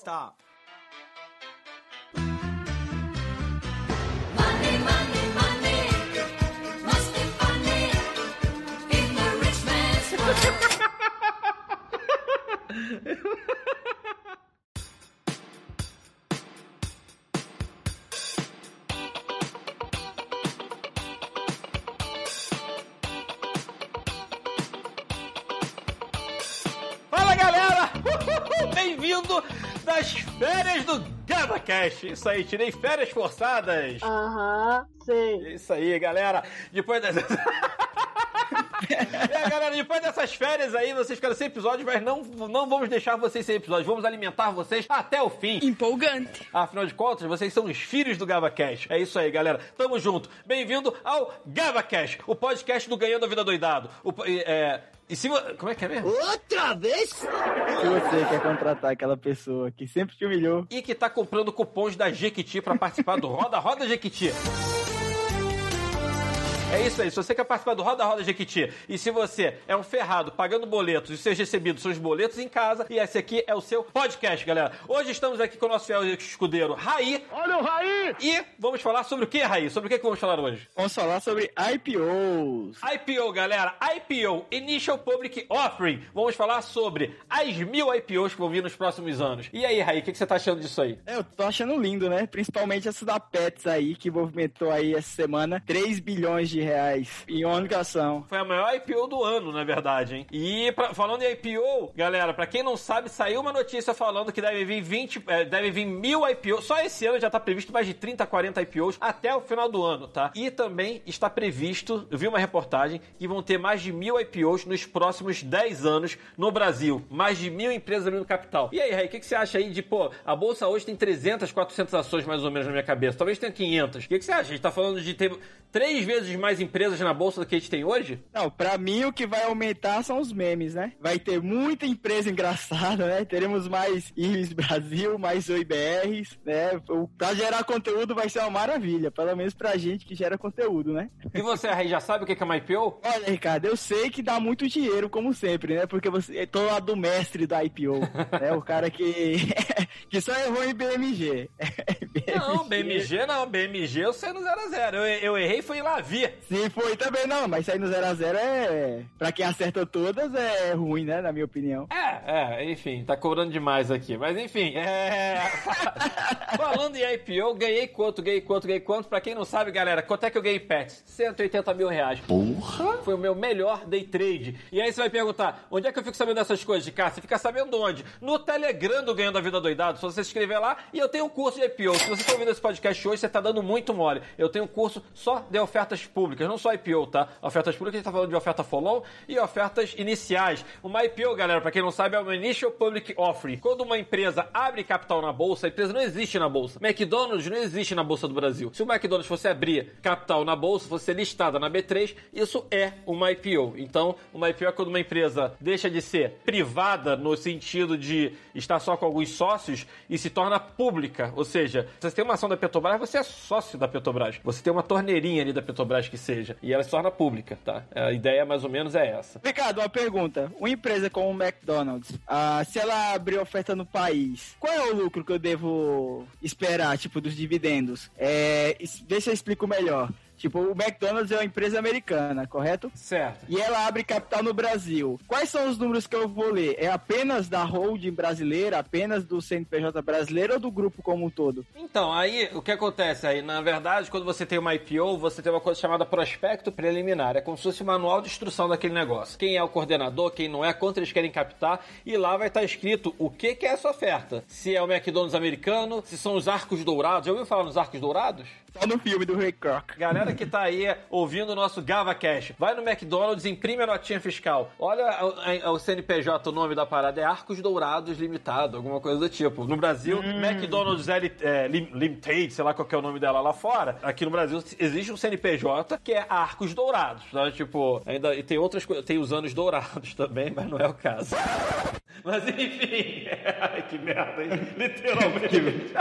Stop. Money, GabaCast! Isso aí, tirei férias forçadas! Aham, sei. Isso aí, galera! Depois das. É, galera, depois dessas férias aí, vocês ficaram sem episódios, mas não, não vamos deixar vocês sem episódios. Vamos alimentar vocês até o fim. Empolgante. Afinal de contas, vocês são os filhos do GavaCast. É isso aí, galera. Tamo junto. Bem-vindo ao GavaCast, o podcast do Ganhando a Vida Doidado. O, é, e se Como é que é mesmo? Outra vez? Se você quer contratar aquela pessoa que sempre te humilhou, E que tá comprando cupons da Jequiti pra participar do Roda Roda Jequiti. É isso aí, se você quer participar do Roda Roda Jequiti e se você é um ferrado pagando boletos e seus recebidos são os boletos em casa, e esse aqui é o seu podcast, galera. Hoje estamos aqui com o nosso fiel escudeiro Raí. Olha o Raí! E vamos falar sobre o que, Raí? Sobre o que, que vamos falar hoje? vamos falar sobre IPOs. IPO, galera. IPO, Initial Public Offering. Vamos falar sobre as mil IPOs que vão vir nos próximos anos. E aí, Raí, o que, que você tá achando disso aí? É, eu tô achando lindo, né? Principalmente essa da Pets aí, que movimentou aí essa semana 3 bilhões de reais em uma única ação. Foi a maior IPO do ano, na verdade, hein? E pra- falando em IPO, galera, pra quem não sabe, saiu uma notícia falando que deve vir 20, é, deve vir mil IPOs. Só esse ano já tá previsto mais de 30, 40 IPOs até o final do ano, tá? E também está previsto, eu vi uma reportagem, que vão ter mais de mil IPOs nos próximos 10 anos no Brasil. Mais de mil empresas abrindo capital. E aí, Ray, o que, que você acha aí de, pô, a bolsa hoje tem 300, 400 ações mais ou menos na minha cabeça. Talvez tenha 500. O que, que você acha? A gente tá falando de ter três vezes mais empresas na bolsa do que a gente tem hoje? Não, pra mim o que vai aumentar são os memes, né? Vai ter muita empresa engraçada, né? Teremos mais IRIS Brasil, mais OIBRs, né? O- Pra gerar conteúdo vai ser uma maravilha, pelo menos pra gente que gera conteúdo, né? E você, Ray, já sabe o que é uma IPO? Olha, Ricardo, eu sei que dá muito dinheiro, como sempre, né? Porque você é todo lado do mestre da IPO, né? O cara que, que só errou em BMG. Não, BMG não, BMG eu sei no 0x0. Eu, eu errei foi em Lavi. Sim, foi também não, mas sair no 0x0 é. Pra quem acerta todas é ruim, né? Na minha opinião. É, é, enfim, tá cobrando demais aqui. Mas enfim, é. Falando em IPO, ganhei quanto, ganhei quanto, ganhei quanto. Pra quem não sabe, galera, quanto é que eu ganhei pets? 180 mil reais. Porra! Foi o meu melhor day trade. E aí você vai perguntar, onde é que eu fico sabendo dessas coisas de cá? Você fica sabendo onde? No Telegram do Ganhando a Vida Doidado. Só você se inscrever lá e eu tenho um curso de IPO. Se você tá ouvindo esse podcast hoje, você tá dando muito mole. Eu tenho um curso só de ofertas públicas, não só IPO, tá? Ofertas públicas, a gente tá falando de oferta follow e ofertas iniciais. Uma IPO, galera, pra quem não sabe, é uma Initial Public Offering. Quando uma empresa abre capital na bolsa, a empresa não existe na bolsa. McDonald's não existe na bolsa do Brasil. Se o McDonald's fosse abrir capital na bolsa, fosse listada na B3, isso é uma IPO. Então, uma IPO é quando uma empresa deixa de ser privada no sentido de estar só com alguns sócios e se torna pública. Ou seja, você tem uma ação da Petrobras, você é sócio da Petrobras. Você tem uma torneirinha ali da Petrobras que seja. E ela se torna pública, tá? A ideia mais ou menos é essa. Ricardo, uma pergunta. Uma empresa como o McDonald's, ah, se ela abrir oferta no país, qual é o lucro que eu devo esperar, tipo, dos dividendos? É, se eu explico melhor. Tipo, o McDonald's é uma empresa americana, correto? Certo. E ela abre capital no Brasil. Quais são os números que eu vou ler? É apenas da holding brasileira, apenas do CNPJ brasileiro ou do grupo como um todo? Então, aí o que acontece aí? Na verdade, quando você tem uma IPO, você tem uma coisa chamada prospecto preliminar. É como se fosse um manual de instrução daquele negócio. Quem é o coordenador, quem não é, quanto eles querem captar, e lá vai estar escrito o que, que é essa oferta. Se é o McDonald's americano, se são os arcos dourados. Já ouviu falar nos arcos dourados? Só no filme do Ray Kroc. Galera que tá aí ouvindo o nosso Gava Cash, vai no McDonald's, imprime a notinha fiscal. Olha a- a- o CNPJ, o nome da parada é Arcos Dourados Limitado, alguma coisa do tipo. No Brasil, McDonald's L, é, Lim- Limited, sei lá qual que é o nome dela lá fora. Aqui no Brasil existe um CNPJ que é Arcos Dourados. Tá? Tipo, ainda e tem outras coisas, tem os anos dourados também, mas não é o caso. Mas enfim, ai que merda, hein? literalmente.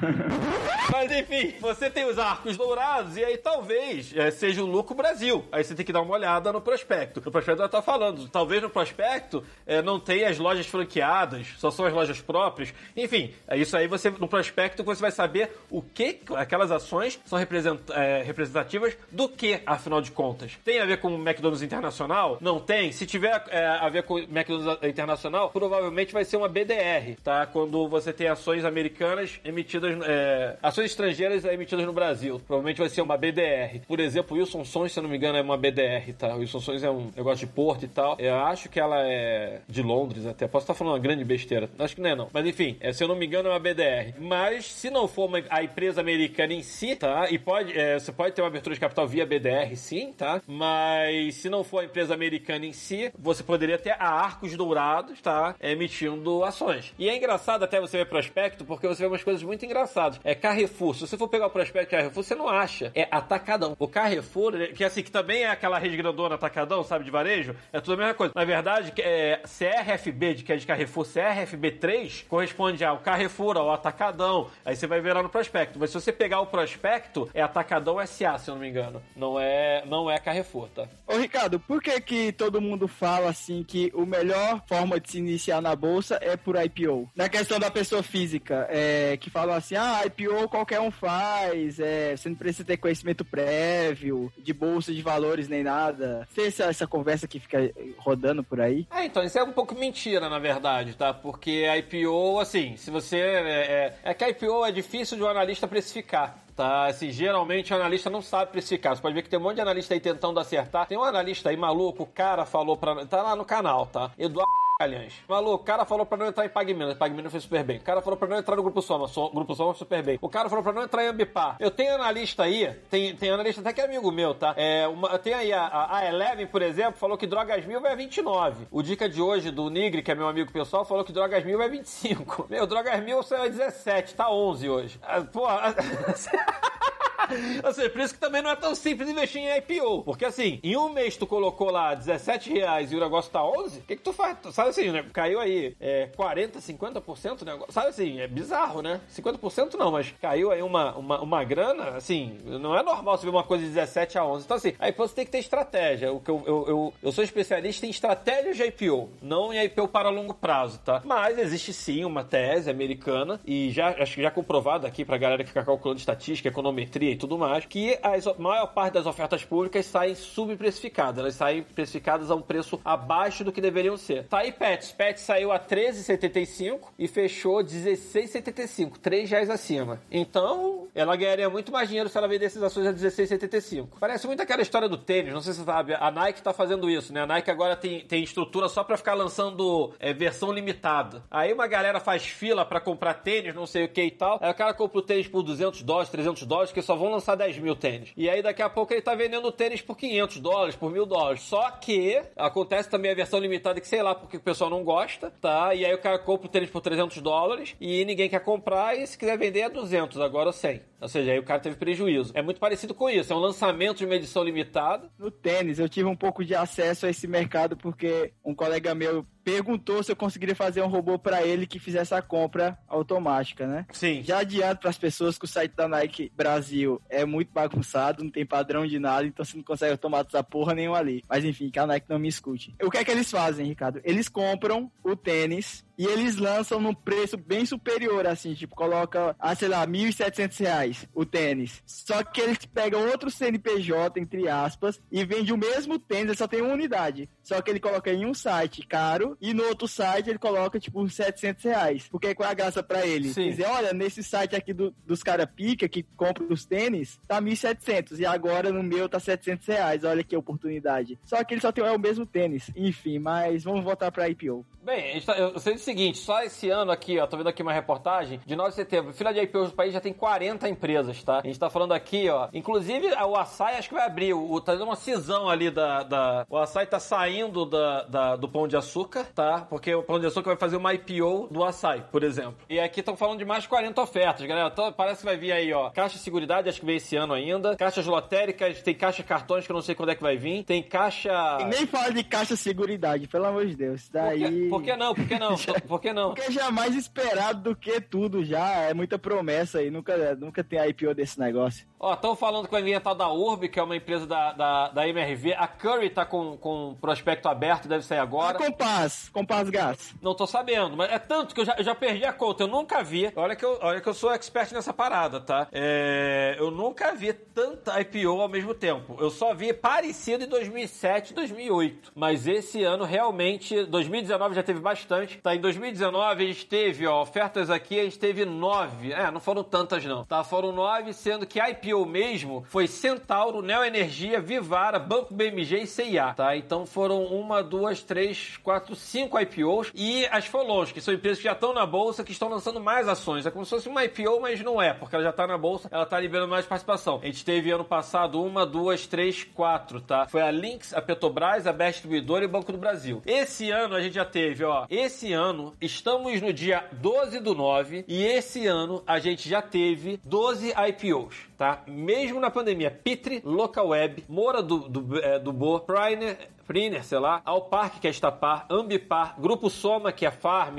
Mas enfim, você tem os arcos dourados e aí talvez é, seja o lucro Brasil. Aí você tem que dar uma olhada no prospecto. No prospecto ela tá falando. Talvez no prospecto é, não tenha as lojas franqueadas, só são as lojas próprias. Enfim, é isso aí você no prospecto você vai saber o que aquelas ações são é, representativas do que, afinal de contas. Tem a ver com o McDonald's Internacional? Não tem. Se tiver é, a ver com o McDonald's Internacional, provavelmente vai ser uma BDR, tá? Quando você tem ações americanas emitidas, é, ações estrangeiras emitidas no Brasil. Provavelmente vai ser uma BDR. Por exemplo, Wilson Sons, se eu não me engano, é uma BDR, tá? Wilson Sons é um negócio de porto e tal. Eu acho que ela é de Londres até. Posso estar falando uma grande besteira. Acho que não é não. Mas enfim, é, se eu não me engano, é uma BDR. Mas se não for uma, a empresa americana em si, tá? E pode, é, você pode ter uma abertura de capital via BDR, sim, tá? Mas se não for a empresa americana em si, você poderia ter a Arcos Dourados, tá? Emitindo ações. E é engraçado até você ver prospecto, porque você vê umas coisas muito engraçadas. É Carrefour. Se você for pegar o prospecto Carrefour, você não acha. É Atacadão. O Carrefour, que assim, que também é aquela rede grandona Atacadão, sabe, de varejo, é tudo a mesma coisa. Na verdade, é, CRFB, de que é de Carrefour, CRFB3, corresponde ao Carrefour, ao Atacadão. Aí você vai ver lá no prospecto. Mas se você pegar o prospecto, é Atacadão SA, se eu não me engano. Não é, não é Carrefour, tá? Ô Ricardo, por que que todo mundo fala assim que o melhor forma de se iniciar na bolsa é por IPO? Na questão da pessoa física, é, que falam assim, ah, IPO qualquer um faz, é, você não precisa ter conhecimento prévio de bolsa de valores nem nada. Tem essa, essa conversa que fica rodando por aí? É, então, isso é um pouco mentira, na verdade, tá? Porque IPO, assim, se você. É, é, é que IPO é difícil de um analista precificar. Tá, assim, geralmente o analista não sabe precificar. Você pode ver que tem um monte de analista aí tentando acertar. Tem um analista aí maluco, o cara falou pra. Tá lá no canal, tá? Eduardo Aliás. Maluco, o cara falou pra não entrar em PagMenos. PagMenos foi super bem. O cara falou pra não entrar no Grupo Soma. So, Grupo Soma foi super bem. O cara falou pra não entrar em Ambipar. Eu tenho analista aí, tem, tem analista até que é amigo meu, tá? É, uma, tem aí a, a, a Eleven, por exemplo, falou que Drogas Mil vai 29. O dica de hoje do Nigre, que é meu amigo pessoal, falou que Drogas Mil vai 25. Meu, Drogas Mil saiu 17, tá 11 hoje. Ah, Pô, Ou seja, por isso que também não é tão simples investir em IPO. Porque assim, em um mês tu colocou lá 17 reais e o negócio tá 11, o que, que tu faz? Tu, sabe assim, né? Caiu aí é, 40, 50% o negócio. Sabe assim, é bizarro, né? 50% não, mas caiu aí uma, uma, uma grana, assim, não é normal você ver uma coisa de 17 a 11. Então assim, aí você tem que ter estratégia. O que eu, eu, eu, eu sou especialista em estratégias de IPO, não em IPO para longo prazo, tá? Mas existe sim uma tese americana e já acho que já comprovado aqui pra galera que fica calculando estatística, econometria tudo mais, que a maior parte das ofertas públicas saem subprecificadas. Elas saem precificadas a um preço abaixo do que deveriam ser. Tá aí Pets. Pets saiu a 13,75 e fechou 16,75. 3 reais acima. Então, ela ganharia muito mais dinheiro se ela vendesse as ações a 16,75. Parece muito aquela história do tênis, não sei se você sabe. A Nike tá fazendo isso, né? A Nike agora tem, tem estrutura só pra ficar lançando é, versão limitada. Aí uma galera faz fila pra comprar tênis, não sei o que e tal. Aí o cara compra o tênis por 200 dólares, 300 dólares, que só vão lançar 10 mil tênis. E aí daqui a pouco ele tá vendendo tênis por 500 dólares, por mil dólares. Só que acontece também a versão limitada que sei lá porque o pessoal não gosta, tá? E aí o cara compra o tênis por 300 dólares e ninguém quer comprar e se quiser vender é 200, agora 100. Ou seja, aí o cara teve prejuízo. É muito parecido com isso, é um lançamento de uma edição limitada. No tênis, eu tive um pouco de acesso a esse mercado porque um colega meu perguntou se eu conseguiria fazer um robô pra ele que fizesse a compra automática, né? Sim. Já adianto pras pessoas que o site da Nike Brasil é muito bagunçado, não tem padrão de nada, então você não consegue automatizar porra nenhuma ali. Mas enfim, que a Nike não me escute. O que é que eles fazem, Ricardo? Eles compram o tênis e eles lançam num preço bem superior, assim, tipo, coloca, ah, sei lá, 1.700 reais o tênis. Só que eles pegam outro CNPJ, entre aspas, e vende o mesmo tênis, ele só tem uma unidade. Só que ele coloca em um site caro e no outro site ele coloca, tipo, 700 reais. Porque qual é a graça pra ele? Sim. Dizer, olha, nesse site aqui do- dos cara pica, que compra os tênis, tá 1.700 e agora no meu tá 700 reais. Olha que oportunidade. Só que ele só tem é o mesmo tênis. Enfim, mas vamos voltar pra IPO. Bem, tá- eu sei seguinte, só esse ano aqui, ó, tô vendo aqui uma reportagem, de 9 de setembro, fila de IPOs do país já tem 40 empresas, tá? A gente tá falando aqui, ó, inclusive o Açaí acho que vai abrir, o, tá dando uma cisão ali da, da- o Açaí tá saindo da, da- do Pão de Açúcar, tá? Porque o Pão de Açúcar vai fazer uma IPO do Açaí, por exemplo. E aqui estão falando de mais de 40 ofertas, galera, Então, parece que vai vir aí, ó, Caixa de Seguridade, acho que vem esse ano ainda, caixas lotéricas, tem caixa cartões que eu não sei quando é que vai vir, tem caixa... E nem fala de caixa seguridade, pelo amor de Deus. Isso Por Daí. que, por que não? Por que não? Tô- por que não? Porque é mais esperado do que tudo já. É muita promessa aí. Nunca, nunca tem IPO desse negócio. Ó, estão falando que vai vir tal da Urb, que é uma empresa da, da, da MRV. A Curry tá com, com prospecto aberto, deve sair agora. A Compass, Compass Gás. Não tô sabendo, mas é tanto que eu já, eu já perdi a conta. Eu nunca vi. Olha que eu, olha que eu sou expert nessa parada, tá? É, eu nunca vi tanta IPO ao mesmo tempo. Eu só vi parecido em 2007, 2008. Mas esse ano realmente, 2019 já teve bastante. Tá, em 2019 a gente teve, ó, ofertas aqui, a gente teve nove. É, não foram tantas não. Tá, foram nove, sendo que a IPO mesmo foi Centauro, Neo Energia, Vivara, Banco BMG e CIA, tá? Então foram uma, duas, três, quatro, cinco IPOs e as Folons, que são empresas que já estão na bolsa, que estão lançando mais ações. É como se fosse uma IPO, mas não é, porque ela já tá na bolsa, ela tá liberando mais participação. A gente teve ano passado uma, duas, três, quatro, tá? Foi a Lynx, a Petrobras, a Best Distribuidora e o Banco do Brasil. Esse ano a gente já teve, ó, esse ano estamos no dia 12 do 9 e esse ano a gente já teve 12 IPOs, tá? Mesmo na pandemia, Pitre, Local Web, Moura do, do, é, do Bo, Priner, Priner, sei lá, Alpark, que é Estapar, Ambipar, Grupo Soma, que é Farm,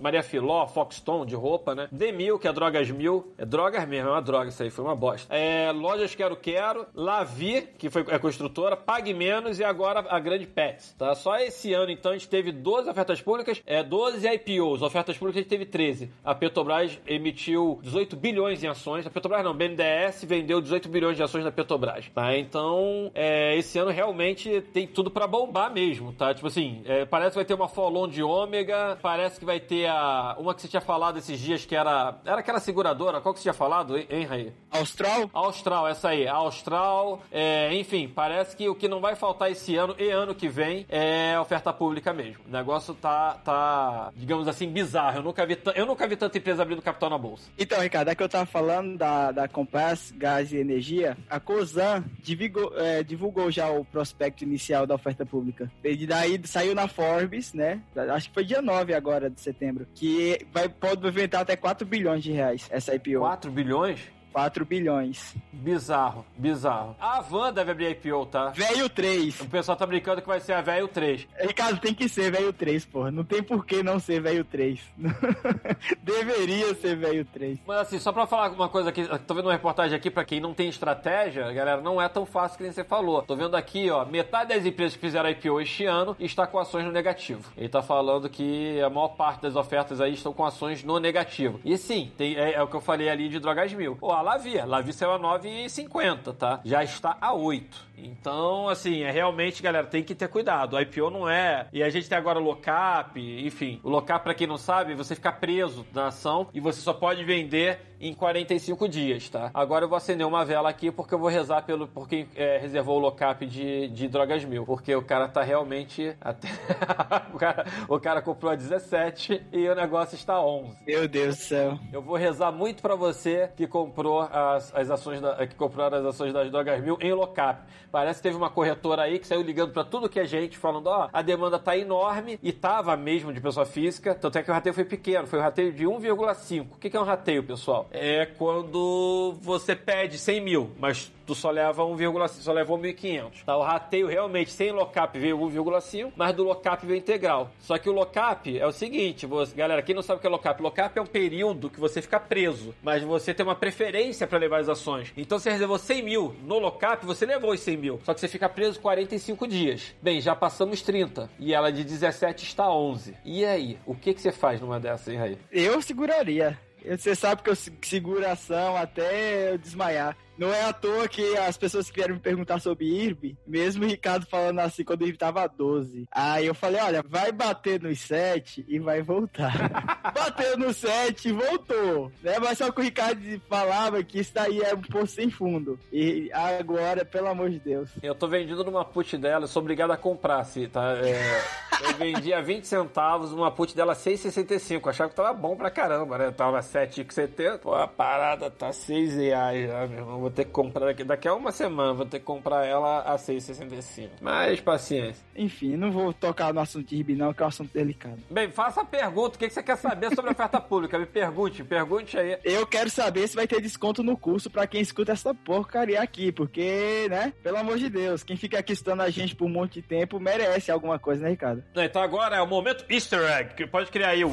Maria Filó, Foxton, de roupa, né? Demil, que é Drogas Mil, é drogas mesmo, é uma droga isso aí, foi uma bosta. É, Lojas Quero Quero, Lavi, que foi é construtora, Pague Menos e agora a Grande Pets, tá? Só esse ano, então, a gente teve 12 ofertas públicas, é, 12 IPOs, ofertas públicas a gente teve 13. A Petrobras emitiu 18 bilhões em ações, a Petrobras não, BNDES vendeu 18 bilhões de ações da Petrobras, tá? Então, é, esse ano realmente tem tudo pra bombar mesmo, tá? Tipo assim, é, parece que vai ter uma follow de ômega, parece que vai ter a. Uma que você tinha falado esses dias que era. Era aquela seguradora, qual que você tinha falado, hein, Raí? Austral? Austral, essa aí, Austral, é, enfim, parece que o que não vai faltar esse ano e ano que vem é oferta pública mesmo. O negócio tá, tá digamos assim, bizarro. Eu nunca vi, eu nunca vi tanta empresa abrindo capital na bolsa. Então, Ricardo, é que eu tava falando da, da Compass Gás e Energia. A Cosan divulgou, é, divulgou já o prospecto inicial da oferta pública. E daí saiu na Forbes, né? Acho que foi dia 9 agora de setembro. Que vai, pode movimentar até 4 bilhões de reais essa IPO. 4 bilhões? 4 bilhões. Bizarro, bizarro. A Van deve abrir IPO, tá? Velho 3. O pessoal tá brincando que vai ser a velho 3. Ricardo, tem que ser velho 3, porra. Não tem por que não ser velho 3. Deveria ser velho 3. Mas assim, só pra falar uma coisa aqui, tô vendo uma reportagem aqui pra quem não tem estratégia, galera, não é tão fácil que nem você falou. Tô vendo aqui, ó, metade das empresas que fizeram IPO este ano está com ações no negativo. Ele tá falando que a maior parte das ofertas aí estão com ações no negativo. E sim, tem, é, é o que eu falei ali de Drogas Mil. A Lavi, Lavi saiu a 9,50, tá? Já está a 8. Então, assim, é realmente, galera, tem que ter cuidado. O IPO não é. E a gente tem agora o lockup, enfim. O lockup, pra quem não sabe, você fica preso na ação e você só pode vender em 45 dias, tá? Agora eu vou acender uma vela aqui porque eu vou rezar pelo por quem é, reservou o lockup de, de drogas mil. Porque o cara tá realmente. Até... o, cara, o cara comprou a 17 e o negócio está a 11. Meu Deus do céu. Eu vou rezar muito pra você que comprou as, as ações da, que comprou as ações das drogas mil em lockup. Parece que teve uma corretora aí que saiu ligando pra tudo que é gente, falando, ó, a demanda tá enorme e tava mesmo de pessoa física, tanto é que o rateio foi pequeno, foi um rateio de 1,5. O que, que é um rateio, pessoal? É quando você pede 100 mil, mas tu só leva 1,5, só levou 1.500. Tá? O rateio realmente sem lockup veio 1,5, mas do lockup veio integral. Só que o lockup é o seguinte, você, galera, quem não sabe o que é lockup, lockup é um período que você fica preso, mas você tem uma preferência para levar as ações. Então você reservou 100 mil no lockup, você levou os 100 mil, só que você fica preso 45 dias. Bem, já passamos 30 e ela de 17 está 11. E aí, o que, que você faz numa dessas, hein, Raí? Eu seguraria. Você sabe que eu se- seguro a ação até eu desmaiar. Não é à toa que as pessoas que vieram me perguntar sobre IRB, mesmo o Ricardo falando assim quando o IRB tava 12. Aí eu falei, olha, vai bater nos 7 e vai voltar. Bateu no 7 e voltou. Né? Mas só que o Ricardo falava que isso daí é um poço sem fundo. E agora, pelo amor de Deus. Eu tô vendido numa put dela, eu sou obrigado a comprar, se tá? É, eu vendi a 20 centavos uma put dela 6,65. Achava que tava bom pra caramba, né? Tava 7,70. Pô, a parada tá 6 reais já, meu irmão. Vou ter que comprar daqui, daqui a uma semana, vou ter que comprar ela a 6,65. Mas paciência. Enfim, não vou tocar no assunto de Ribi, não, que é um assunto delicado. Bem, faça a pergunta. O que que você quer saber sobre a oferta pública? Me pergunte, pergunte aí. Eu quero saber se vai ter desconto no curso pra quem escuta essa porcaria aqui, porque, né, pelo amor de Deus, quem fica aqui estudando a gente por um monte de tempo merece alguma coisa, né, Ricardo? Não, Então agora é o momento Easter Egg, que pode criar aí o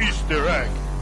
Easter Egg.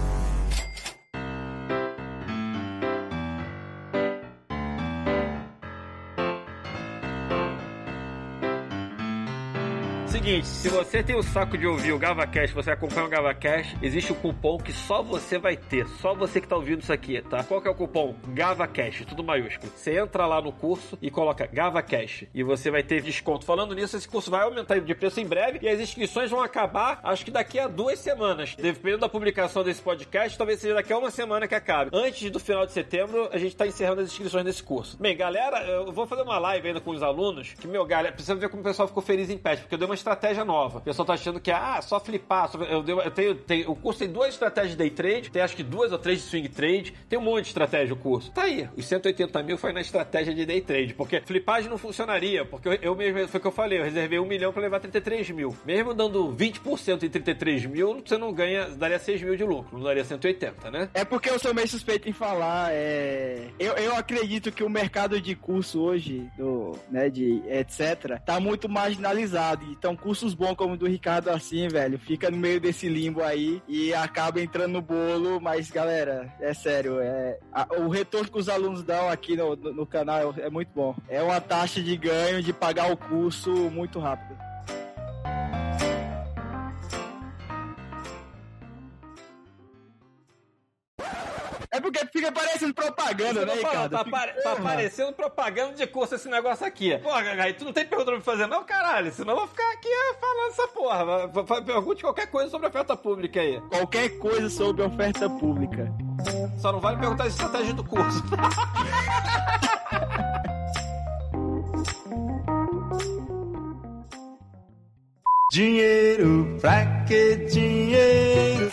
Seguinte, se você tem o saco de ouvir o GavaCast, você acompanha o GavaCast, existe um cupom que só você vai ter, só você que tá ouvindo isso aqui, tá? Qual que é o cupom? GavaCast, tudo maiúsculo. Você entra lá no curso e coloca GavaCast e você vai ter desconto. Falando nisso, esse curso vai aumentar de preço em breve e as inscrições vão acabar, acho que daqui a duas semanas. Dependendo da publicação desse podcast, talvez seja daqui a uma semana que acabe. Antes do final de setembro, a gente tá encerrando as inscrições desse curso. Bem, galera, eu vou fazer uma live ainda com os alunos, que, meu, galera, precisa ver como o pessoal ficou feliz em pet, porque eu dei uma estratégia nova. O pessoal tá achando que é, ah, só flipar. Só... Eu, eu tenho, tenho- o curso tem duas estratégias de day trade, tem acho que duas ou três de swing trade, tem um monte de estratégia o curso. Tá aí, os 180 mil foi na estratégia de day trade, porque flipagem não funcionaria, porque eu, eu mesmo, foi o que eu falei, eu reservei um milhão pra levar 33 mil. Mesmo dando 20% em 33 mil, você não ganha, daria 6 mil de lucro, não daria 180, né? É porque eu sou meio suspeito em falar. É... Eu, eu acredito que o mercado de curso hoje, do, né, de etc., tá muito marginalizado. Então, cursos bons como o do Ricardo, assim, velho, fica no meio desse limbo aí e acaba entrando no bolo. Mas, galera, é sério, é... a- o retorno que os alunos dão aqui no, no, no canal é muito bom. É uma taxa de ganho de pagar o curso muito rápido. Propaganda, né, Ricardo? Tá, Fica- apare- tá aparecendo propaganda de curso esse negócio aqui. Porra, aí tu não tem pergunta pra me fazer, não, caralho. Senão eu vou ficar aqui eh, falando essa porra. Pergunte qualquer coisa sobre oferta pública aí. Qualquer coisa sobre oferta pública. Só não vale perguntar a estratégia do curso. Dinheiro, pra que dinheiro?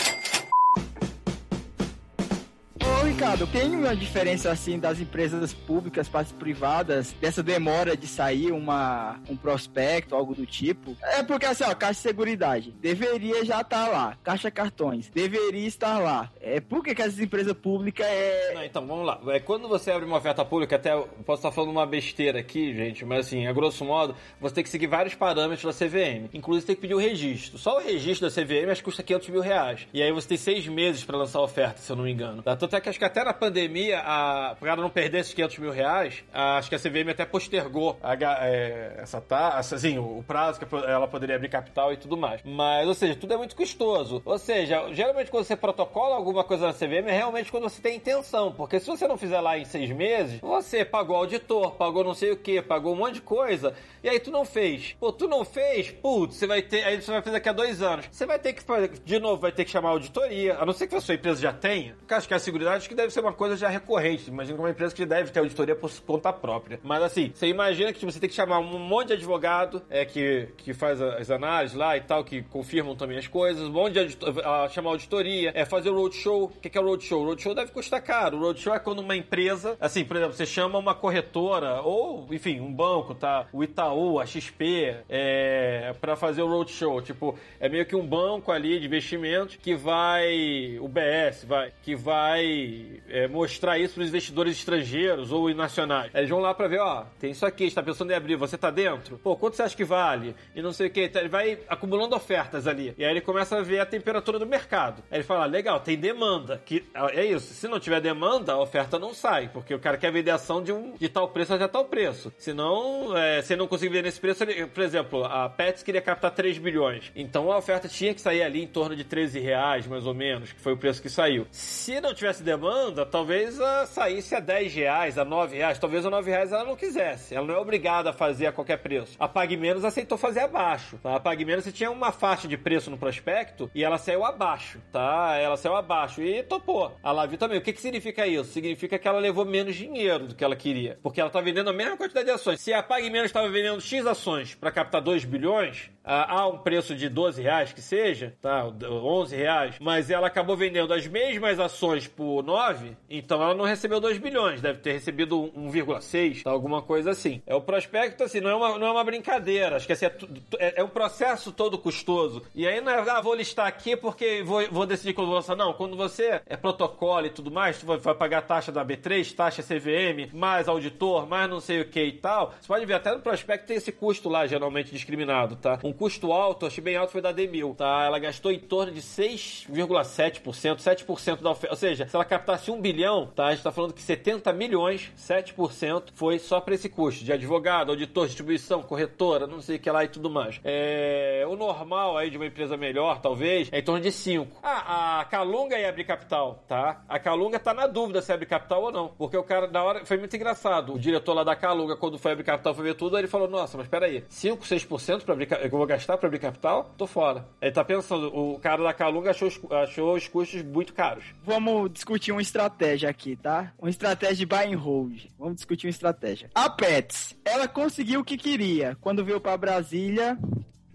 Ricardo, tem uma diferença assim das empresas públicas para as privadas, dessa demora de sair uma, um prospecto, algo do tipo? É porque assim, ó, Caixa de Seguridade deveria já estar lá, Caixa Cartões deveria estar lá. É por que, que as empresas públicas é. Não, então, vamos lá. É, quando você abre uma oferta pública, até posso estar falando uma besteira aqui, gente, mas assim, a grosso modo, você tem que seguir vários parâmetros da CVM. Inclusive, tem que pedir o registro. Só o registro da CVM acho que custa 500 mil reais. E aí você tem seis meses para lançar a oferta, se eu não me engano. Tá? Tanto é que que até na pandemia, a, pra não perder esses 500 mil reais, a- acho que a CVM até postergou a é, essa taxa, assim, o, o prazo que ela poderia abrir capital e tudo mais. Mas, ou seja, tudo é muito custoso. Ou seja, geralmente quando você protocola alguma coisa na CVM é realmente quando você tem intenção. Porque se você não fizer lá em seis meses, você pagou auditor, pagou não sei o que, pagou um monte de coisa, e aí tu não fez. Pô, tu não fez, putz, você vai ter. Aí você vai fazer daqui a dois anos. Você vai ter que fazer, de novo, vai ter que chamar a auditoria, a não ser que a sua empresa já tenha. Porque acho que a seguridade acho que deve ser uma coisa já recorrente. Imagina que é uma empresa que deve ter auditoria por conta própria. Mas assim, você imagina que tipo, você tem que chamar um monte de advogado é, que, que faz a- as análises lá e tal, que confirmam também as coisas, um monte de audito- ah, chamar auditoria, é fazer o roadshow. O que é o roadshow? O roadshow deve custar caro. O roadshow é quando uma empresa, assim, por exemplo, você chama uma corretora ou, enfim, um banco, tá? O Itaú, a XP, é, para fazer o roadshow. Tipo, é meio que um banco ali de investimentos que vai, o BS, vai, que vai é, mostrar isso para os investidores estrangeiros ou nacionais. Eles vão lá para ver, ó, tem isso aqui, está pensando em abrir, você tá dentro? Pô, quanto você acha que vale? E não sei o que. Ele vai acumulando ofertas ali. E aí ele começa a ver a temperatura do mercado. Aí ele fala, legal, tem demanda. Que é isso. Se não tiver demanda, a oferta não sai, porque o cara quer vender ação de um de tal preço até tal preço. Senão, é, se não conseguir vender nesse preço, ele- por exemplo, a Pets queria captar 3 bilhões. Então a oferta tinha que sair ali em torno de 13 reais, mais ou menos, que foi o preço que saiu. Se não tivesse demanda, talvez a, saísse a 10 reais, a 9 reais. Talvez a 9 reais ela não quisesse. Ela não é obrigada a fazer a qualquer preço. A Pague Menos aceitou fazer abaixo. Tá? A Pague Menos você tinha uma faixa de preço no prospecto e ela saiu abaixo, tá? Ela saiu abaixo e topou. A Lavi também. O que, que significa isso? Significa que ela levou menos dinheiro do que ela queria. Porque ela tá vendendo a mesma quantidade de ações. Se a Pague Menos estava vendendo X ações para captar 2 bilhões, a, a um preço de 12 reais que seja, tá? 11 reais, mas ela acabou vendendo as mesmas ações por 9 1,9, então ela não recebeu 2 bilhões, deve ter recebido 1,6, tá, alguma coisa assim. É o prospecto, assim, não é uma, não é uma brincadeira, acho que assim, é, é, é um processo todo custoso. E aí não é, ah, vou listar aqui porque vou, vou decidir quando vou lançar. Não, quando você é protocolo e tudo mais, tu vai, vai pagar taxa da B3, taxa CVM, mais auditor, mais não sei o que e tal. Você pode ver, até no prospecto tem esse custo lá, geralmente discriminado, tá? Um custo alto, achei bem alto, foi da D1000, tá? Ela gastou em torno de 6,7%, 7% da oferta. Ou seja, se ela captasse 1 bilhão, tá? A gente tá falando que 70 milhões, 7% foi só pra esse custo de advogado, auditor, distribuição, corretora, não sei o que lá e tudo mais. É, o normal aí de uma empresa melhor, talvez, é em torno de 5. Ah, a Calunga ia abrir capital, tá? A Calunga tá na dúvida se abre capital ou não. Porque o cara, da hora, foi muito engraçado. O diretor lá da Calunga, quando foi abrir capital, foi ver tudo, ele falou: Nossa, mas peraí, 5, 6% pra abrir, que eu vou gastar pra abrir capital? Tô fora. Ele tá pensando, o cara da Calunga achou os, achou os custos muito caros. Vamos discutir uma estratégia aqui, tá? Uma estratégia de buy and hold. Vamos discutir uma estratégia. A Pets, ela conseguiu o que queria quando veio pra Brasília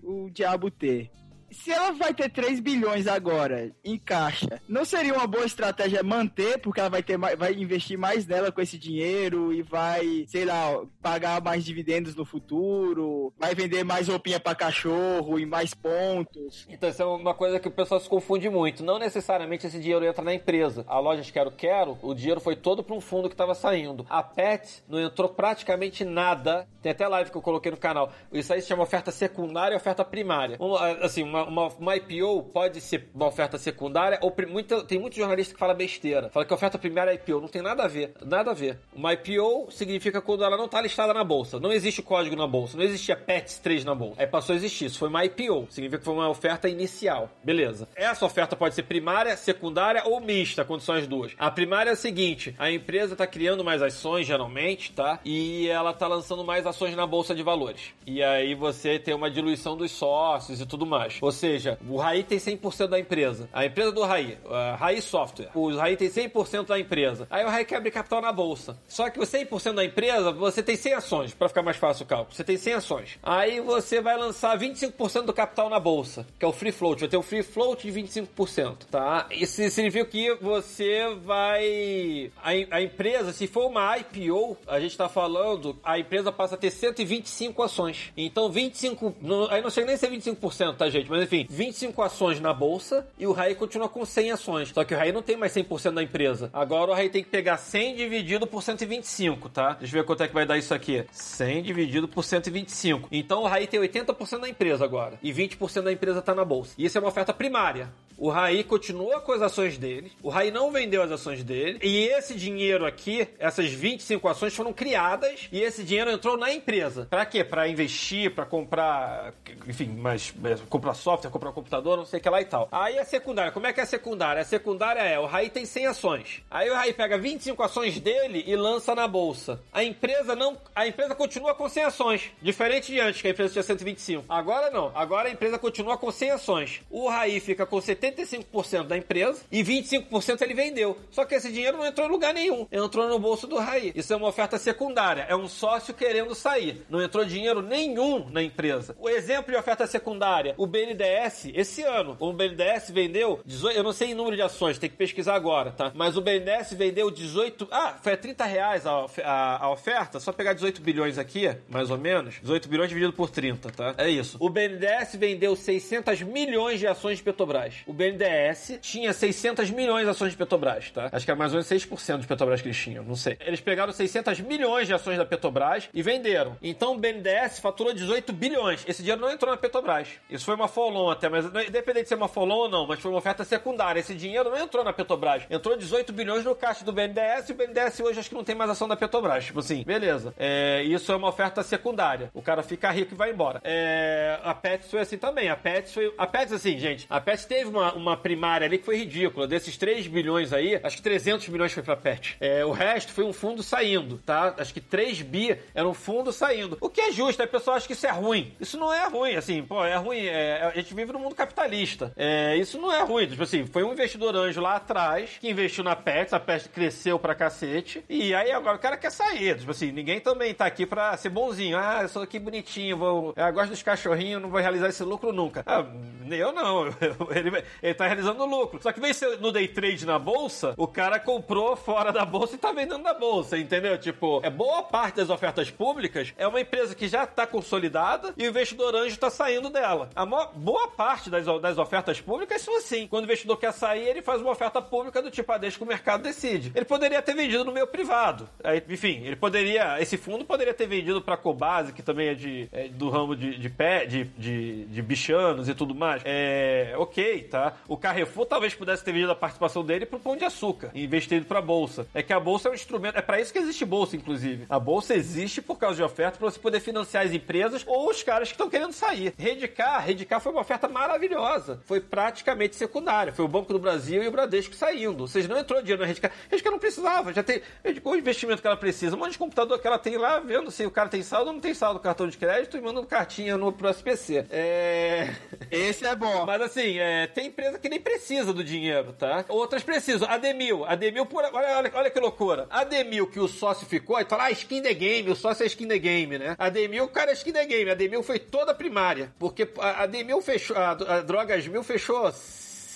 o diabo ter. Se ela vai ter 3 bilhões agora em caixa, não seria uma boa estratégia manter, porque ela vai ter mais, vai investir mais nela com esse dinheiro e vai, sei lá, pagar mais dividendos no futuro, vai vender mais roupinha pra cachorro e mais pontos. Então, isso é uma coisa que o pessoal se confunde muito. Não necessariamente esse dinheiro entra na empresa. A loja de Quero Quero, o dinheiro foi todo para um fundo que estava saindo. A Pet não entrou praticamente nada. Tem até live que eu coloquei no canal. Isso aí se chama oferta secundária e oferta primária. Assim, uma, uma, uma IPO pode ser uma oferta secundária ou muita, tem muito jornalista que fala besteira. Fala que a oferta primária é IPO. Não tem nada a ver. Nada a ver. Uma IPO significa quando ela não está listada na bolsa. Não existe código na bolsa. Não existia PETS 3 na bolsa. Aí passou a existir. Isso foi uma IPO. Significa que foi uma oferta inicial. Beleza. Essa oferta pode ser primária, secundária ou mista, quando são as duas. A primária é a seguinte: a empresa está criando mais ações, geralmente, tá? E ela está lançando mais ações na bolsa de valores. E aí você tem uma diluição dos sócios e tudo mais. Ou seja, o Raí tem 100% da empresa. A empresa do Raí, a Raí Software. O Raí tem 100% da empresa. Aí o Raí quer abrir capital na bolsa. Só que o 100% da empresa, você tem 100 ações, para ficar mais fácil o cálculo. Você tem 100 ações. Aí você vai lançar 25% do capital na bolsa, que é o free float. Vai ter um free float de 25%, tá? Isso significa que você vai... A, a empresa, se for uma IPO, a gente tá falando, a empresa passa a ter 125 ações. Então 25... Não, aí não chega nem a ser 25%, tá, gente? Mas enfim, 25 ações na bolsa e o Raí continua com 100 ações. Só que o Raí não tem mais 100% da empresa. Agora o Raí tem que pegar 100 dividido por 125, tá? Deixa eu ver quanto é que vai dar isso aqui. 100 dividido por 125. Então o Raí tem 80% da empresa agora. E 20% da empresa tá na bolsa. E isso é uma oferta primária. O Raí continua com as ações dele. O Raí não vendeu as ações dele. E esse dinheiro aqui, essas 25 ações foram criadas e esse dinheiro entrou na empresa. Pra quê? Pra investir, pra comprar, enfim, mas comprar software, comprar computador, não sei o que lá e tal. Aí a secundária, como é que é a secundária? A secundária é, o Raí tem 100 ações. Aí o Raí pega 25 ações dele e lança na bolsa. A empresa não, a empresa continua com 100 ações, diferente de antes, que a empresa tinha 125. Agora não, agora a empresa continua com 100 ações. O Raí fica com 75% da empresa e 25% ele vendeu. Só que esse dinheiro não entrou em lugar nenhum, entrou no bolso do Raí. Isso é uma oferta secundária, é um sócio querendo sair. Não entrou dinheiro nenhum na empresa. O exemplo de oferta secundária, o BNDES, esse ano, o BNDES vendeu 18, eu não sei em número de ações, tem que pesquisar agora, tá? Mas o BNDES vendeu 18, ah, foi a 30 reais a, a- a oferta, só pegar 18 bilhões aqui, mais ou menos, 18 bilhões dividido por 30, tá? É isso. O BNDES vendeu 600 milhões de ações de Petrobras. O BNDES tinha 600 milhões de ações de Petrobras, tá? Acho que era mais ou menos 6% de Petrobras que eles tinham, não sei. Eles pegaram 600 milhões de ações da Petrobras e venderam. Então o BNDES faturou 18 bilhões. Esse dinheiro não entrou na Petrobras. Isso foi uma até, mas independente de ser uma follow ou não, mas foi uma oferta secundária. Esse dinheiro não entrou na Petrobras. Entrou 18 bilhões no caixa do BNDES e o BNDES hoje acho que não tem mais ação da Petrobras. Tipo assim, beleza. É, isso é uma oferta secundária. O cara fica rico e vai embora. É, a Pets foi assim também. A Pets foi. A Pets, assim, gente, a Pets teve uma, uma primária ali que foi ridícula. Desses 3 bilhões aí, acho que 300 milhões foi pra Pet. É, o resto foi um fundo saindo, tá? Acho que 3 bi era um fundo saindo. O que é justo, aí o pessoal acha que isso é ruim. Isso não é ruim, assim, pô, é ruim. É, gente vive no mundo capitalista. É, isso não é ruim. Tipo assim, foi um investidor anjo lá atrás que investiu na Pets, a Pets cresceu pra cacete. E aí agora o cara quer sair. Tipo assim, ninguém também tá aqui pra ser bonzinho. Ah, eu sou aqui bonitinho, vou, eu gosto dos cachorrinhos, não vou realizar esse lucro nunca. Ah, eu não. ele, ele tá realizando lucro. Só que vem no day trade na bolsa, o cara comprou fora da bolsa e tá vendendo na bolsa, entendeu? Tipo, é boa parte das ofertas públicas é uma empresa que já tá consolidada e o investidor anjo tá saindo dela. A maior, boa parte das, das ofertas públicas são assim. Quando o investidor quer sair, ele faz uma oferta pública do tipo, ah, deixa que o mercado decide. Ele poderia ter vendido no meio privado. Aí, enfim, ele poderia. Esse fundo poderia ter vendido pra Cobase, que também é, de, é do ramo de, de pé, de, de, de bichanos e tudo mais. É. Ok, tá? O Carrefour talvez pudesse ter vendido a participação dele pro Pão de Açúcar investido pra bolsa. É que a bolsa é um instrumento. É para isso que existe bolsa, inclusive. A bolsa existe por causa de oferta para você poder financiar as empresas ou os caras que estão querendo sair. Redicar, Redicar foi uma oferta maravilhosa. Foi praticamente secundária. Foi o Banco do Brasil e o Bradesco saindo. Ou seja, não entrou dinheiro na Redicar. Redicar não precisava. Já tem o investimento que ela precisa. Um monte de computador que ela tem lá, vendo se o cara tem saldo ou não tem saldo no cartão de crédito e mandando cartinha no, pro SPC. É. Esse é bom. Mas assim, é, tem empresa que nem precisa do dinheiro, tá? Outras precisam. A Demil. A Demil, por, olha, olha, olha que loucura. A Demil que o sócio ficou, aí tá lá, skin the game, o sócio é skin the game, né? A Demil, o cara é skin the game. A Demil foi toda primária. Porque a, a Demil fechou, a, a Drogas Mil fechou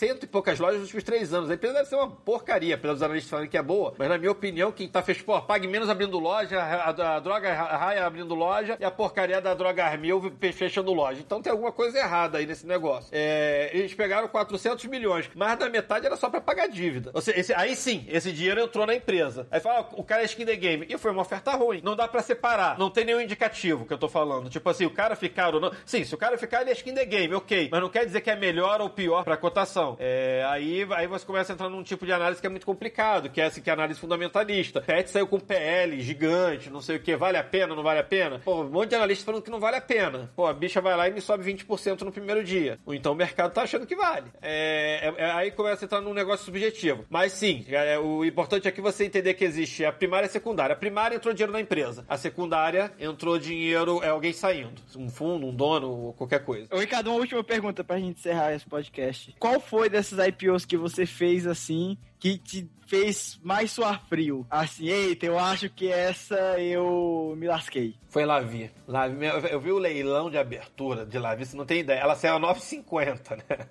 cento e poucas lojas nos últimos três anos. A empresa deve ser uma porcaria, pelos analistas falando que é boa, mas na minha opinião, quem tá fechando, pô, pague menos abrindo loja, a, a, a droga raia abrindo loja e a porcaria da droga Armil fechando loja. Então tem alguma coisa errada aí nesse negócio. É, eles pegaram 400 milhões, mas da metade era só pra pagar dívida. Ou seja, esse, aí sim, esse dinheiro entrou na empresa. Aí fala, o cara é skin the game. E foi uma oferta ruim. Não dá pra separar. Não tem nenhum indicativo que eu tô falando. Tipo assim, o cara ficar ou não. Sim, se o cara ficar, ele é skin the game, ok. Mas não quer dizer que é melhor ou pior pra cotação. É, aí, aí você começa a entrar num tipo de análise que é muito complicado, que é essa que é análise fundamentalista. Pet saiu com PL gigante, não sei o que, vale a pena, não vale a pena? Pô, um monte de analista falando que não vale a pena. Pô, a bicha vai lá e me sobe 20% no primeiro dia. Ou então o mercado tá achando que vale. É, é, é, aí começa a entrar num negócio subjetivo. Mas sim, é, o importante é que você entender que existe a primária e a secundária. A primária entrou dinheiro na empresa. A secundária entrou dinheiro, é alguém saindo. Um fundo, um dono, qualquer coisa. Ricardo, uma última pergunta pra gente encerrar esse podcast. Qual foi dessas IPOs que você fez assim, que te fez mais suar frio? Assim, eita, eu acho que essa eu me lasquei. Foi Lavi. Lavi. Eu vi o leilão de abertura de Lavi, você não tem ideia. Ela saiu a 9,50, né?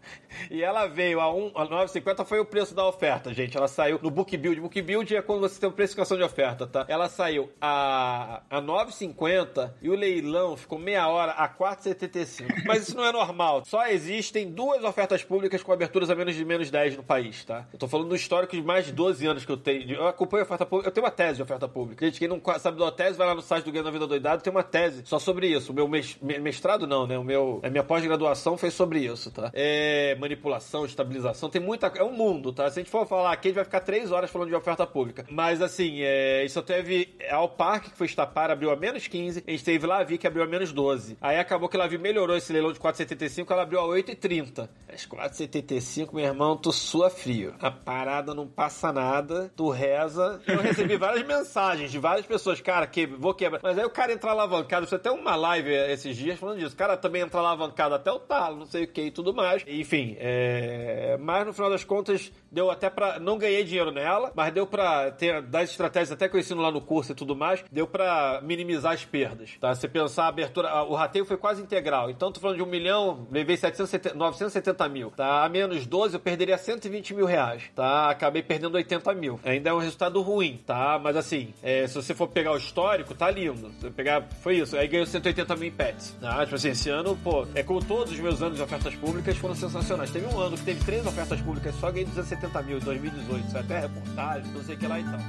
E ela veio a, um, a 9,50 foi o preço da oferta, gente. Ela saiu no Book Build. Book Build é quando você tem uma precificação de oferta, tá? Ela saiu a, a 9,50 e o leilão ficou meia hora a 4,75. Mas isso não é normal. Só existem duas ofertas públicas com aberturas a menos de menos 10 no país, tá? Eu tô falando do histórico de mais de 12 anos que eu tenho. Eu acompanho a oferta pública. Eu tenho uma tese de oferta pública. Gente, quem não sabe da tese, vai lá no site do Ganho da Vida Doidado, tem uma tese só sobre isso. O meu mestrado não, né? O meu, a minha pós-graduação foi sobre isso, tá? É manipulação, estabilização, tem muita... É um mundo, tá? Se a gente for falar aqui, a gente vai ficar três horas falando de oferta pública. Mas, assim, é, isso teve... Ao Parque, que foi Estapar, abriu a menos 15. A gente teve Lavi, que abriu a menos 12. Aí acabou que Lavi melhorou esse leilão de 4,75, ela abriu a 8,30. As 4,75, meu irmão, tu sua frio. A parada não passa nada, tu reza. Eu recebi várias mensagens de várias pessoas, cara, que vou quebrar. Mas aí o cara entra alavancado, você tem uma live esses dias falando disso. O cara também entra alavancado até o talo, não sei o que e tudo mais. Enfim, é... mas no final das contas, deu até pra. Não ganhei dinheiro nela, mas deu pra ter das estratégias até que eu ensino lá no curso e tudo mais, deu pra minimizar as perdas. Tá? Você pensar a abertura, o rateio foi quase integral. Então, tô falando de um milhão, levei 770, 970 mil. Tá? A menos 12, eu perderia 120 mil reais. Tá? Acabei perdendo 80 mil. Ainda é um resultado ruim, tá? Mas assim, é, se você for pegar o histórico, tá lindo. Se pegar, foi isso. Aí ganhou 180 mil em pets. Tá? Tipo assim, esse ano, pô, é como todos os meus anos de ofertas públicas foram sensacionais. Teve um ano que teve três ofertas públicas só ganhei 270 mil em 2018. Isso é até reportagem, não sei o que lá e tal.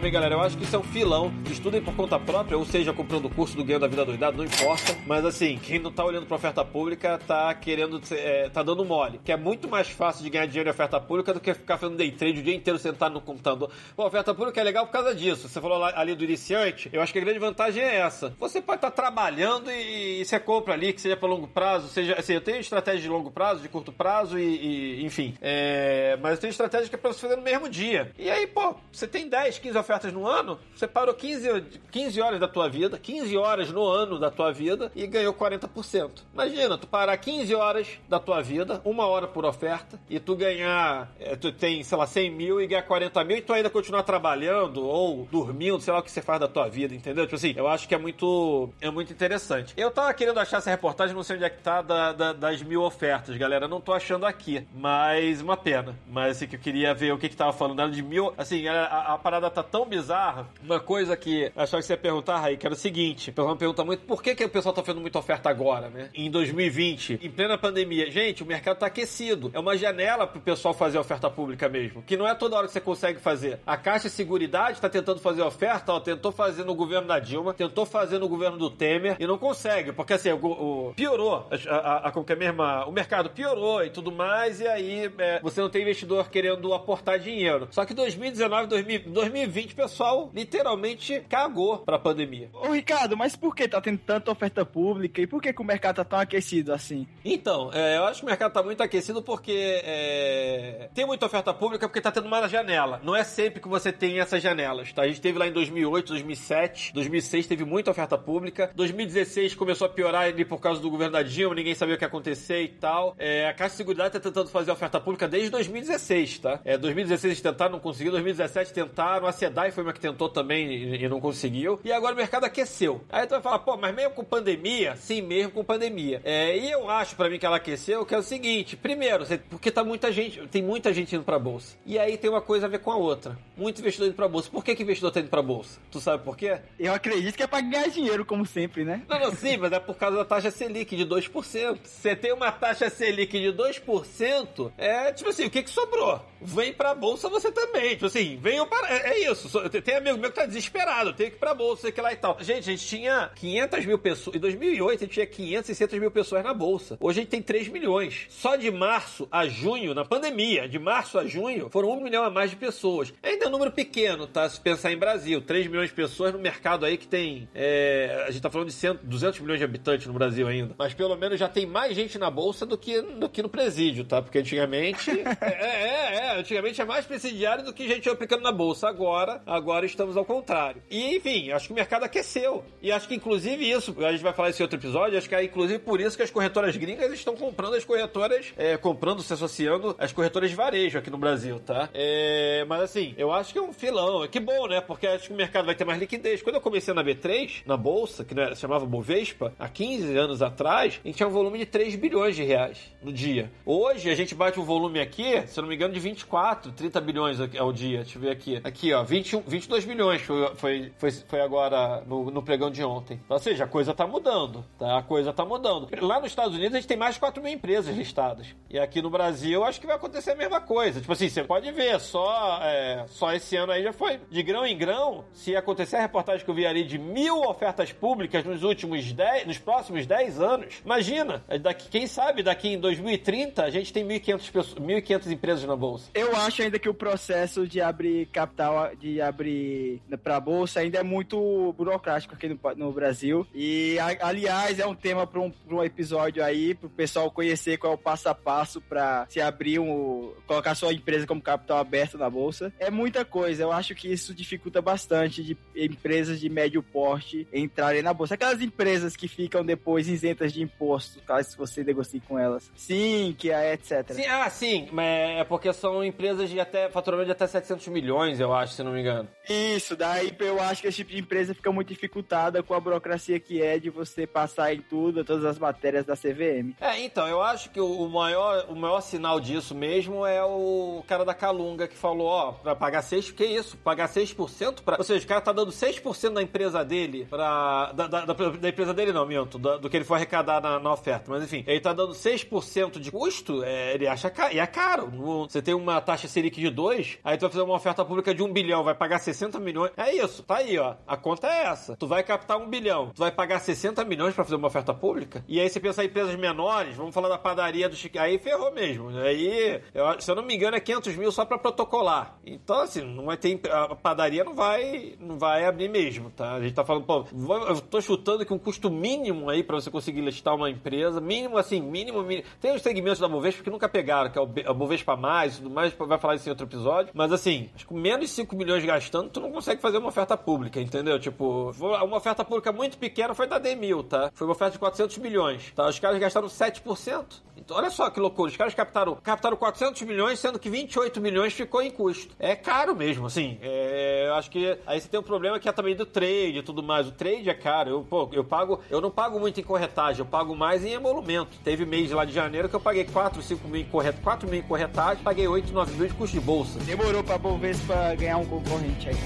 Bem, galera, eu acho que isso é um filão. Estudem por conta própria, ou seja, comprando o curso do Ganho da Vida Doidado, não importa. Mas assim, quem não tá olhando pra oferta pública tá querendo, é, tá dando mole. Que é muito mais fácil de ganhar dinheiro em oferta pública do que ficar fazendo day trade o dia inteiro sentado no computador. A oferta pública é legal por causa disso. Você falou lá- ali do iniciante, eu acho que a grande vantagem é essa. Você pode estar trabalhando e, e você compra ali, que seja para longo prazo, seja. Assim, eu tenho estratégia de longo prazo, de curto prazo e, e, enfim. É, mas eu tenho estratégia que é pra você fazer no mesmo dia. E aí, pô, você tem 10, 15 ofertas no ano, você parou 15, 15 horas da tua vida, 15 horas no ano da tua vida e ganhou 40%. Imagina, tu parar 15 horas da tua vida, uma hora por oferta, e tu ganhar, é, tu tem, sei lá, 100 mil e ganhar 40 mil e tu ainda continuar trabalhando ou dormindo, sei lá o que você faz da tua vida, entendeu? Tipo assim, eu acho que é muito, é muito interessante. Eu tava querendo achar essa reportagem, não sei onde é que tá, da- da- das mil ofertas, galera. Não tô achando aqui, mas uma pena. Mas assim, que eu queria ver o que que tava falando de mil. Assim, a, a- a parada tá tão bizarra. Uma coisa que achava que você ia perguntar, Raí, que era o seguinte: o pessoal me pergunta muito por que, que o pessoal tá fazendo muita oferta agora, né? Em 2020, em plena pandemia. Gente, o mercado tá aquecido. É uma janela pro pessoal fazer oferta pública mesmo. Que não é toda hora que você consegue fazer. A Caixa de Seguridade tá tentando fazer oferta, ó, tentou fazer no governo da Dilma, tentou fazer no governo do Temer e não consegue, porque assim, o, o- piorou. A, a, a, como que é mesmo? O mercado piorou e tudo mais, e aí é, você não tem investidor querendo aportar dinheiro. Só que 2019, 2000, 2020, o pessoal literalmente cagou pra pandemia. Ô, Ricardo, mas por que tá tendo tanta oferta pública e por que, que o mercado tá tão aquecido assim? Então, é, eu acho que o mercado tá muito aquecido porque é, tem muita oferta pública porque tá tendo uma janela. Não é sempre que você tem essas janelas, tá? A gente teve lá em 2008, 2007, 2006 teve muita oferta pública. 2016 começou a piorar ali por causa do governo da Dilma, ninguém sabia o que ia acontecer e tal. É, a Caixa de Seguridade tá tentando fazer oferta pública desde 2016, tá? É, 2016 eles tentaram, não conseguiu. 2017 tentaram. A SEDAI foi uma que tentou também e, e não conseguiu. E agora o mercado aqueceu. Aí tu vai falar, pô, mas mesmo com pandemia? Sim, mesmo com pandemia. É, e eu acho pra mim que ela aqueceu que é o seguinte: primeiro, porque tá muita gente, tem muita gente indo pra bolsa. E aí tem uma coisa a ver com a outra. Muito investidor indo pra bolsa. Por que, que investidor tá indo pra bolsa? Tu sabe por quê? Eu acredito que é pra ganhar dinheiro, como sempre, né? Não, não, sim, mas é por causa da taxa Selic de 2%. Você tem uma taxa Selic de 2%, é tipo assim, o que que sobrou? Vem pra bolsa você também. Tipo assim, venham para. É, é isso. Tem amigo meu que tá desesperado, tem que ir pra bolsa, sei que lá e tal. Gente, a gente tinha 500 mil pessoas. Em 2008, a gente tinha 500, 600 mil pessoas na bolsa. Hoje a gente tem 3 milhões. Só de março a junho, na pandemia, de março a junho, foram 1 milhão a mais de pessoas. Ainda é um número pequeno, tá? Se pensar em Brasil, 3 milhões de pessoas no mercado aí que tem. é, a gente tá falando de 100, 200 milhões de habitantes no Brasil ainda. Mas pelo menos já tem mais gente na bolsa do que, do que no presídio, tá? Porque antigamente. é, é, é. Antigamente é mais presidiário do que gente aplicando na bolsa. Agora, agora estamos ao contrário. E, enfim, acho que o mercado aqueceu. E acho que, inclusive, isso, a gente vai falar esse outro episódio, acho que é inclusive por isso que as corretoras gringas estão comprando as corretoras, é, comprando, se associando às corretoras de varejo aqui no Brasil, tá? É, mas assim, eu acho que é um filão. Que bom, né? Porque acho que o mercado vai ter mais liquidez. Quando eu comecei na B3, na bolsa, que né, se chamava Bovespa, há 15 anos atrás, a gente tinha um volume de 3 bilhões de reais no dia. Hoje a gente bate um volume aqui, se eu não me engano, de 24, 30 bilhões ao dia. Deixa eu ver aqui. Aqui, ó, 21, 22 bilhões foi, foi, foi, foi agora no, no pregão de ontem. Ou seja, a coisa tá mudando, tá? A coisa tá mudando. Lá nos Estados Unidos a gente tem mais de 4 mil empresas listadas. E aqui no Brasil acho que vai acontecer a mesma coisa. Tipo assim, você pode ver, só, é, só esse ano aí já foi. De grão em grão, se acontecer a reportagem que eu vi ali de mil ofertas públicas nos últimos 10, nos próximos 10 anos, imagina, daqui, quem sabe daqui em 2030 a gente tem 1.500 pessoas- 1.500 empresas na bolsa. Eu acho ainda que o processo de abrir capital, de abrir pra bolsa, ainda é muito burocrático aqui no, no Brasil. E, a- aliás, é um tema para um, pra um episódio aí, pro pessoal conhecer qual é o passo a passo pra se abrir um. colocar sua empresa como capital aberto na bolsa. É muita coisa. Eu acho que isso dificulta bastante de empresas de médio porte entrarem na bolsa. Aquelas empresas que ficam depois isentas de imposto, caso você negocie com elas. Sim, que é etc. Sim, ah, sim, mas é porque são empresas de até faturamento de até 700 milhões, eu acho, se não me engano. Isso, daí eu acho que esse tipo de empresa fica muito dificultada com a burocracia que é de você passar em tudo, todas as matérias da CVM. É, então, eu acho que o maior, o maior sinal disso mesmo é o cara da Calunga que falou, ó, pra pagar 6, que isso? Pagar 6% pra... Ou seja, o cara tá dando 6% da empresa dele pra... Da, da, da- da empresa dele não, minto, da- do que ele for arrecadar na, na oferta. Mas enfim, ele tá dando 6% de custo, é, ele acha caro. E é caro. Você tem uma taxa Selic de 2, aí tu vai fazer uma oferta pública de 1 bilhão, vai pagar 60 milhões. É isso, tá aí, ó. A conta é essa. Tu vai captar um bilhão, tu vai pagar 60 milhões pra fazer uma oferta pública. E aí você pensa em empresas menores, vamos falar da padaria do Chico. Aí ferrou mesmo. Aí, eu- se eu não me engano, é 500 mil só pra protocolar. Então, assim, não vai ter. A padaria não vai, não vai abrir mesmo, tá? A gente tá falando, pô, eu tô chutando que um custo mínimo aí pra você conseguir listar uma empresa, mínimo assim, mínimo, mínimo. Tem os segmentos da Bovespa que nunca pegaram, que é o Bovespa Mais tudo mais, vai falar isso em outro episódio. Mas assim, acho que menos de 5 milhões gastando, tu não consegue fazer uma oferta pública, entendeu? Tipo, uma oferta pública muito pequena foi da Demil, tá? Foi uma oferta de 400 milhões, tá? Os caras gastaram 7%. Então, olha só que loucura, os caras captaram, captaram 400 milhões, sendo que 28 milhões ficou em custo. É caro mesmo, assim. É, eu acho que aí você tem um problema que é também do trade e tudo mais. O trade é caro. Eu, pô, eu pago, eu não pago muito em corretagem, eu pago mais em emolumento. Teve mês lá de janeiro que eu paguei 4, 5 mil em corretagem, 4 mil em corretagem, paguei 8, 9 mil de custo de bolsa. Demorou pra Bovespa ganhar um concorrente aí.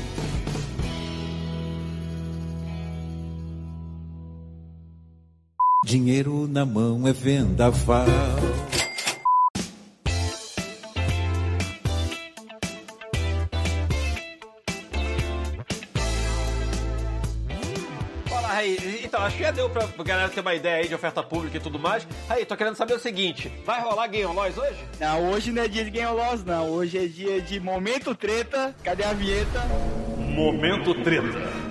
Dinheiro na mão é vendaval. Raí. Então, acho que já deu pra galera ter uma ideia aí de oferta pública e tudo mais. Raí, tô querendo saber o seguinte: vai rolar Game on Loss hoje? Não, hoje não é dia de Game Loss, não. Hoje é dia de Momento Treta. Cadê a vinheta? Momento treta.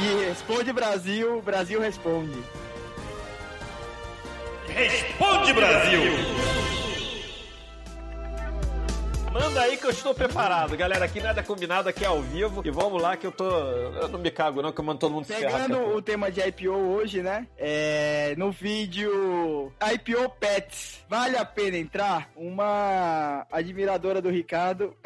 E responde Brasil, Brasil responde. Responde, Brasil! Manda aí que eu estou preparado. Galera, aqui nada combinado, aqui é ao vivo. E vamos lá que eu tô... Eu não me cago não, que eu mando todo mundo se ferrar. Pegando pouco. o tema de IPO hoje, né? É, no vídeo IPO Pets, vale a pena entrar? Uma admiradora do Ricardo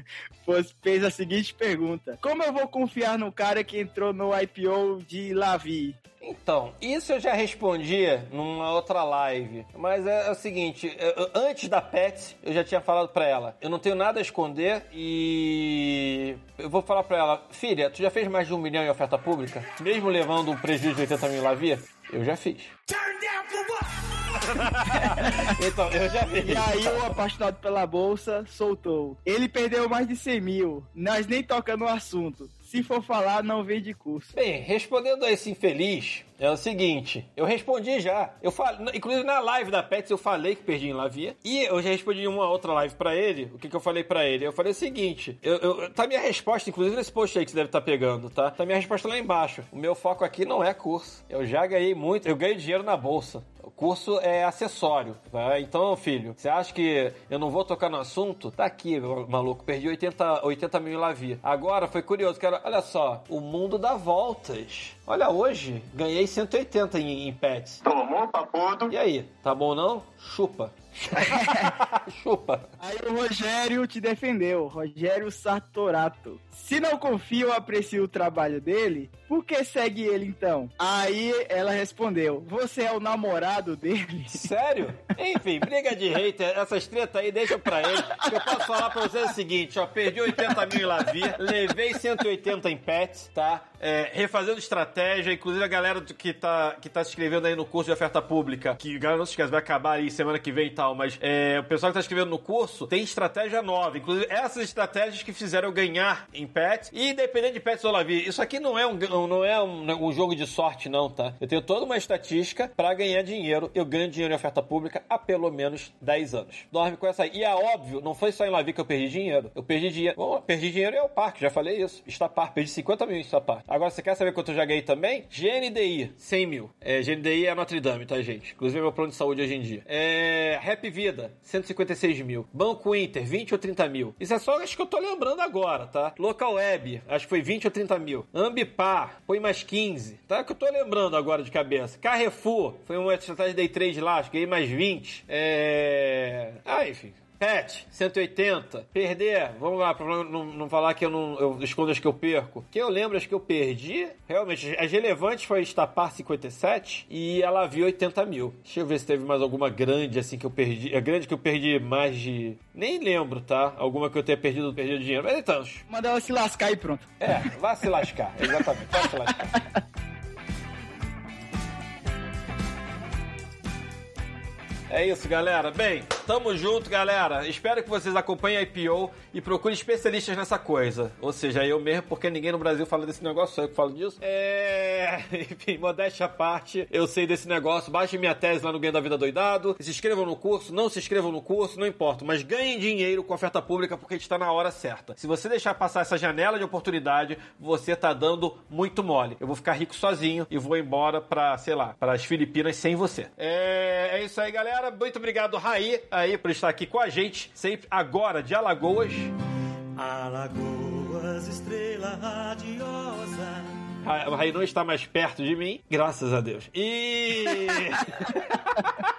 fez a seguinte pergunta: Como eu vou confiar no cara que entrou no IPO de Lavi? Então, isso eu já respondi numa outra live. Mas é, é o seguinte, eu- antes da Pet, eu já tinha falado pra ela, eu não tenho nada a esconder e eu vou falar pra ela, filha, tu já fez mais de um milhão em oferta pública? Mesmo levando um prejuízo de 80 mil lá via? Eu já fiz. então, eu já fiz. E aí o apaixonado pela bolsa soltou. Ele perdeu mais de 100 mil. Nós nem tocamos no assunto. Se for falar, não vem de curso. Bem, respondendo a esse infeliz, é o seguinte, eu respondi já. Eu falei, inclusive na live da Pets eu falei que perdi em Lavia. E eu já respondi uma outra live pra ele. O que, que eu falei pra ele? Eu falei o seguinte, eu, eu- tá minha resposta, inclusive nesse post aí que você deve estar pegando, tá? Tá minha resposta lá embaixo. O meu foco aqui não é curso. Eu já ganhei muito, eu ganho dinheiro na bolsa. O curso é acessório, tá? Então, filho, você acha que eu não vou tocar no assunto? Tá aqui, maluco. Perdi 80, 80 mil em Lavia. Agora, foi curioso, cara. Olha só, o mundo dá voltas. Olha, hoje, ganhei 180 em, em pets. Tomou papudo. E aí, tá bom não? Chupa. Chupa. Aí o Rogério te defendeu, Rogério Sartorato. Se não confia ou aprecia o trabalho dele, por que segue ele então? Aí ela respondeu: Você é o namorado dele? Sério? Enfim, briga de hater, essas tretas aí deixa pra ele. Eu posso falar pra vocês o seguinte, ó, perdi 80 mil em Lavia, levei 180 em pets, tá? É, refazendo estratégia, inclusive a galera que tá, que tá se inscrevendo aí no curso de oferta pública, que, galera, não se esquece, vai acabar aí semana que vem e tal, mas é, o pessoal que tá escrevendo no curso tem estratégia nova, inclusive essas estratégias que fizeram eu ganhar em pets, e independente de pets ou Lavia, isso aqui não é, um, não é um, um jogo de sorte não, tá? Eu tenho toda uma estatística pra ganhar dinheiro, eu ganho dinheiro em oferta pública há pelo menos 10 anos. Dorme com essa aí. E é óbvio, não foi só em Lavia que eu perdi dinheiro. Eu perdi dinheiro. Bom, perdi dinheiro em Parque, já falei isso. Estapar, perdi 50 mil em Estapar. Agora, você quer saber quanto eu já ganhei também? GNDI, 100 mil. É, GNDI é Notre Dame, tá, gente? Inclusive é meu plano de saúde hoje em dia. É, Rap Vida, 156 mil. Banco Inter, 20 ou 30 mil. Isso é só acho que eu tô lembrando agora, tá? Local Web, acho que foi 20 ou 30 mil. Ambipar, foi mais 15. Tá? Que eu tô lembrando agora de cabeça. Carrefour, foi uma estratégia day trade lá, acho que ganhei mais 20. É. Ah, enfim. Pet, 180. Perder, vamos lá, pra não, não falar que eu não eu escondo as que eu perco. Que eu lembro as que eu perdi, realmente, as relevantes foi Estapar 57 e ela viu 80 mil. Deixa eu ver se teve mais alguma grande assim que eu perdi. É grande que eu perdi mais de. Nem lembro, tá? Alguma que eu tenha perdido, perdido dinheiro. Mas então, Manda ela se lascar e pronto. é, vá se lascar, exatamente, vá se lascar. É isso, galera. Bem, Tamo junto, galera. Espero que vocês acompanhem a IPO e procurem especialistas nessa coisa. Ou seja, eu mesmo, porque ninguém no Brasil fala desse negócio, só eu que falo disso. É. Enfim, modéstia à parte, eu sei desse negócio. Baixem minha tese lá no Ganho da Vida Doidado. Se inscrevam no curso, não se inscrevam no curso, não importa. Mas ganhem dinheiro com oferta pública porque a gente tá na hora certa. Se você deixar passar essa janela de oportunidade, você tá dando muito mole. Eu vou ficar rico sozinho e vou embora pra, sei lá, para as Filipinas sem você. É, é isso aí, galera. Muito obrigado, Raí, aí, por estar aqui com a gente, sempre agora de Alagoas. Alagoas, estrela radiosa. Ra- O Raí não está mais perto de mim, graças a Deus. E.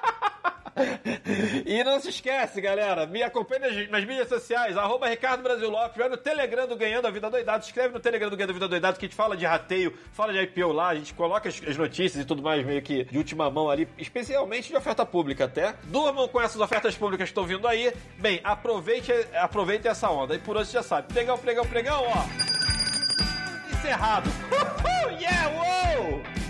E não se esquece, galera, me acompanhe nas, nas mídias sociais, arroba Ricardo Brasil Lopes, vai no Telegram do Ganhando a Vida Doidado, se inscreve no Telegram do Ganhando a Vida Doidado, que a gente fala de rateio, fala de IPO lá, a gente coloca as, as notícias e tudo mais meio que de última mão ali, especialmente de oferta pública até. Durmam com essas ofertas públicas que estão vindo aí. Bem, aproveite, aproveite essa onda. E por hoje já sabe, pregão, pregão, pregão, ó. Encerrado. Uhul, yeah, uou!